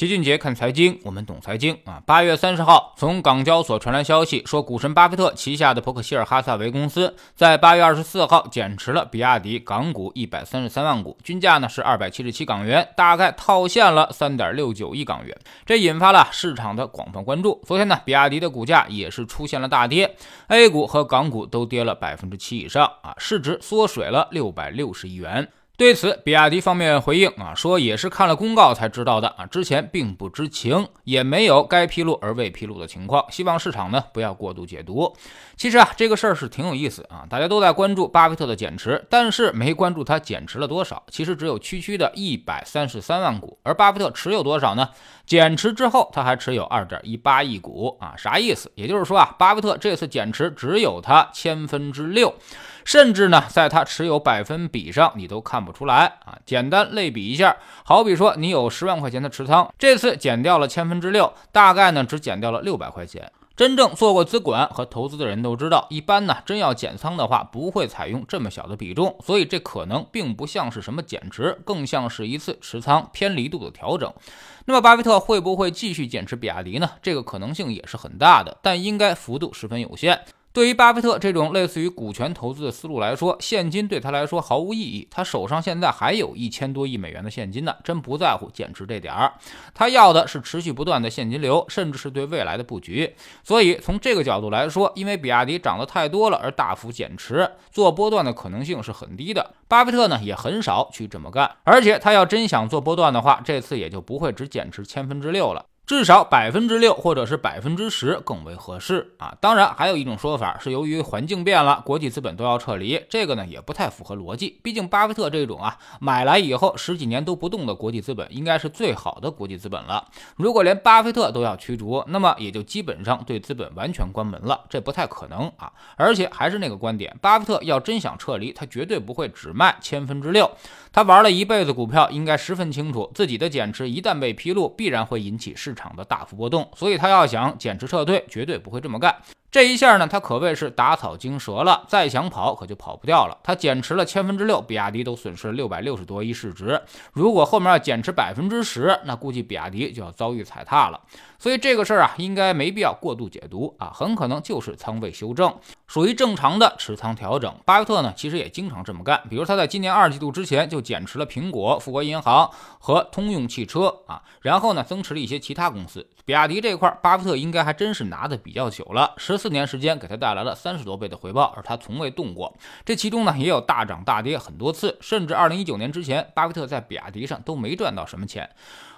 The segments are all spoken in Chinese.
齐俊杰看财经，我们懂财经啊。八月三十号，从港交所传来消息，说股神巴菲特旗下的伯克希尔哈萨维公司在八月二十四号减持了比亚迪港股一百三十三万股，均价呢是二百七十七港元，大概套现了三点六九亿港元。这引发了市场的广泛关注。昨天呢，比亚迪的股价也是出现了大跌，A 股和港股都跌了百分之七以上啊，市值缩水了六百六十亿元。对此，比亚迪方面回应啊，说也是看了公告才知道的啊，之前并不知情，也没有该披露而未披露的情况，希望市场呢不要过度解读。其实啊，这个事儿是挺有意思啊，大家都在关注巴菲特的减持，但是没关注他减持了多少。其实只有区区的一百三十三万股，而巴菲特持有多少呢？减持之后他还持有二点一八亿股啊，啥意思？也就是说啊，巴菲特这次减持只有他千分之六。甚至呢，在他持有百分比上，你都看不出来啊。简单类比一下，好比说你有十万块钱的持仓，这次减掉了千分之六，大概呢只减掉了六百块钱。真正做过资管和投资的人都知道，一般呢真要减仓的话，不会采用这么小的比重，所以这可能并不像是什么减持，更像是一次持仓偏离度的调整。那么巴菲特会不会继续减持比亚迪呢？这个可能性也是很大的，但应该幅度十分有限。对于巴菲特这种类似于股权投资的思路来说，现金对他来说毫无意义。他手上现在还有一千多亿美元的现金呢，真不在乎减持这点儿。他要的是持续不断的现金流，甚至是对未来的布局。所以从这个角度来说，因为比亚迪涨得太多了而大幅减持，做波段的可能性是很低的。巴菲特呢也很少去这么干，而且他要真想做波段的话，这次也就不会只减持千分之六了。至少百分之六或者是百分之十更为合适啊！当然，还有一种说法是由于环境变了，国际资本都要撤离，这个呢也不太符合逻辑。毕竟巴菲特这种啊买来以后十几年都不动的国际资本，应该是最好的国际资本了。如果连巴菲特都要驱逐，那么也就基本上对资本完全关门了，这不太可能啊！而且还是那个观点，巴菲特要真想撤离，他绝对不会只卖千分之六。他玩了一辈子股票，应该十分清楚自己的减持一旦被披露，必然会引起市场场的大幅波动，所以他要想减持撤退，绝对不会这么干。这一下呢，他可谓是打草惊蛇了，再想跑可就跑不掉了。他减持了千分之六，比亚迪都损失了六百六十多亿市值。如果后面要减持百分之十，那估计比亚迪就要遭遇踩踏了。所以这个事儿啊，应该没必要过度解读啊，很可能就是仓位修正，属于正常的持仓调整。巴菲特呢，其实也经常这么干，比如他在今年二季度之前就减持了苹果、富国银行和通用汽车啊，然后呢增持了一些其他公司。比亚迪这块，巴菲特应该还真是拿的比较久了，十四年时间给他带来了三十多倍的回报，而他从未动过。这其中呢，也有大涨大跌很多次，甚至二零一九年之前，巴菲特在比亚迪上都没赚到什么钱。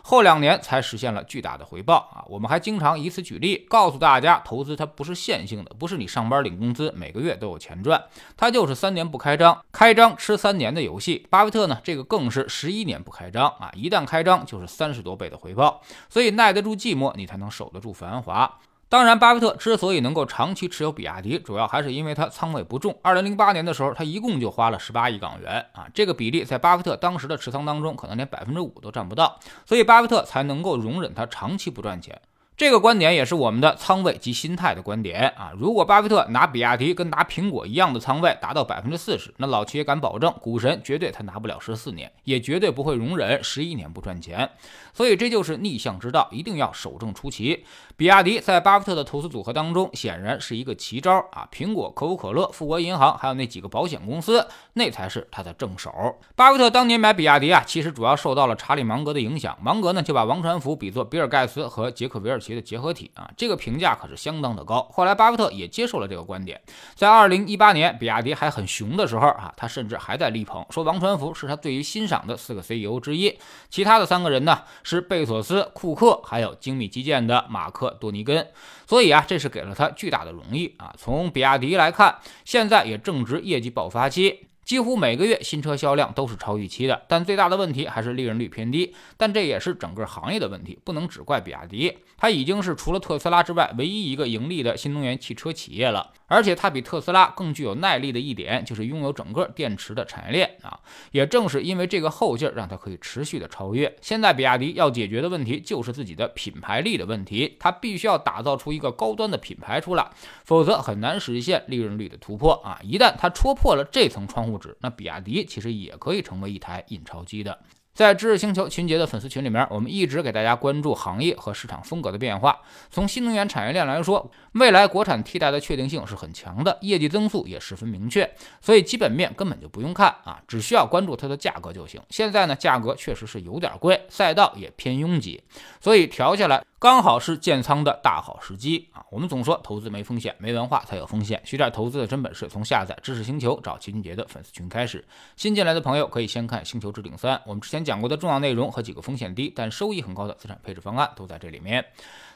后两年才实现了巨大的回报啊！我们还经常以此举例，告诉大家，投资它不是线性的，不是你上班领工资每个月都有钱赚，它就是三年不开张，开张吃三年的游戏。巴菲特呢，这个更是十一年不开张啊，一旦开张就是三十多倍的回报，所以耐得住寂寞，你才能守得住繁华。当然，巴菲特之所以能够长期持有比亚迪，主要还是因为他仓位不重。二零零八年的时候，他一共就花了十八亿港元啊，这个比例在巴菲特当时的持仓当中，可能连百分之五都占不到，所以巴菲特才能够容忍他长期不赚钱。这个观点也是我们的仓位及心态的观点啊！如果巴菲特拿比亚迪跟拿苹果一样的仓位达到百分之四十，那老七也敢保证，股神绝对他拿不了十四年，也绝对不会容忍十一年不赚钱。所以这就是逆向之道，一定要守正出奇。比亚迪在巴菲特的投资组合当中，显然是一个奇招啊！苹果、可口可乐、富国银行，还有那几个保险公司，那才是他的正手。巴菲特当年买比亚迪啊，其实主要受到了查理芒格的影响，芒格呢就把王传福比作比尔盖茨和杰克韦尔奇。的结合体啊，这个评价可是相当的高。后来巴菲特也接受了这个观点，在二零一八年比亚迪还很熊的时候啊，他甚至还在力捧，说王传福是他最为欣赏的四个 CEO 之一，其他的三个人呢是贝索斯、库克，还有精密基建的马克多尼根。所以啊，这是给了他巨大的荣誉啊。从比亚迪来看，现在也正值业绩爆发期。几乎每个月新车销量都是超预期的，但最大的问题还是利润率偏低。但这也是整个行业的问题，不能只怪比亚迪。它已经是除了特斯拉之外唯一一个盈利的新能源汽车企业了。而且它比特斯拉更具有耐力的一点，就是拥有整个电池的产业链啊。也正是因为这个后劲儿，让它可以持续的超越。现在比亚迪要解决的问题就是自己的品牌力的问题，它必须要打造出一个高端的品牌出来，否则很难实现利润率的突破啊。一旦它戳破了这层窗户物质，那比亚迪其实也可以成为一台印钞机的。在知识星球秦杰的粉丝群里面，我们一直给大家关注行业和市场风格的变化。从新能源产业链来说，未来国产替代的确定性是很强的，业绩增速也十分明确，所以基本面根本就不用看啊，只需要关注它的价格就行。现在呢，价格确实是有点贵，赛道也偏拥挤，所以调下来刚好是建仓的大好时机啊。我们总说投资没风险，没文化才有风险。学点投资的真本事，从下载知识星球找齐俊杰的粉丝群开始。新进来的朋友可以先看《星球置顶三》，我们之前讲过的重要内容和几个风险低但收益很高的资产配置方案都在这里面。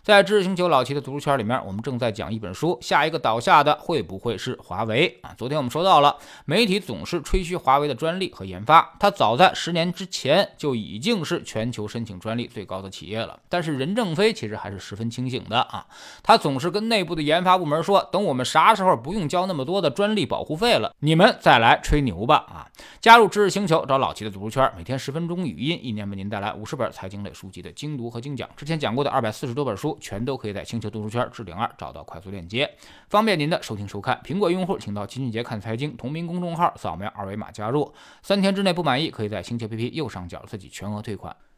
在知识星球老齐的读书圈里面，我们正在讲一本书，下一个倒下的会不会是华为啊？昨天我们说到了，媒体总是吹嘘华为的专利和研发，它早在十年之前就已经是全球申请专利最高的企业了。但是任正非其实还是十分清醒的啊，他总是跟内部的研发部门说，等我们啥时候不用交那么多的专利保护费了，你们再来吹牛吧啊！加入知识星球，找老齐的读书圈，每天十分钟语音，一年为您带来五十本财经类书籍的精读和精讲。之前讲过的二百四十多本书。全都可以在星球读书圈置顶二找到快速链接，方便您的收听收看。苹果用户请到秦俊杰看财经同名公众号，扫描二维码加入。三天之内不满意，可以在星球 APP 右上角自己全额退款。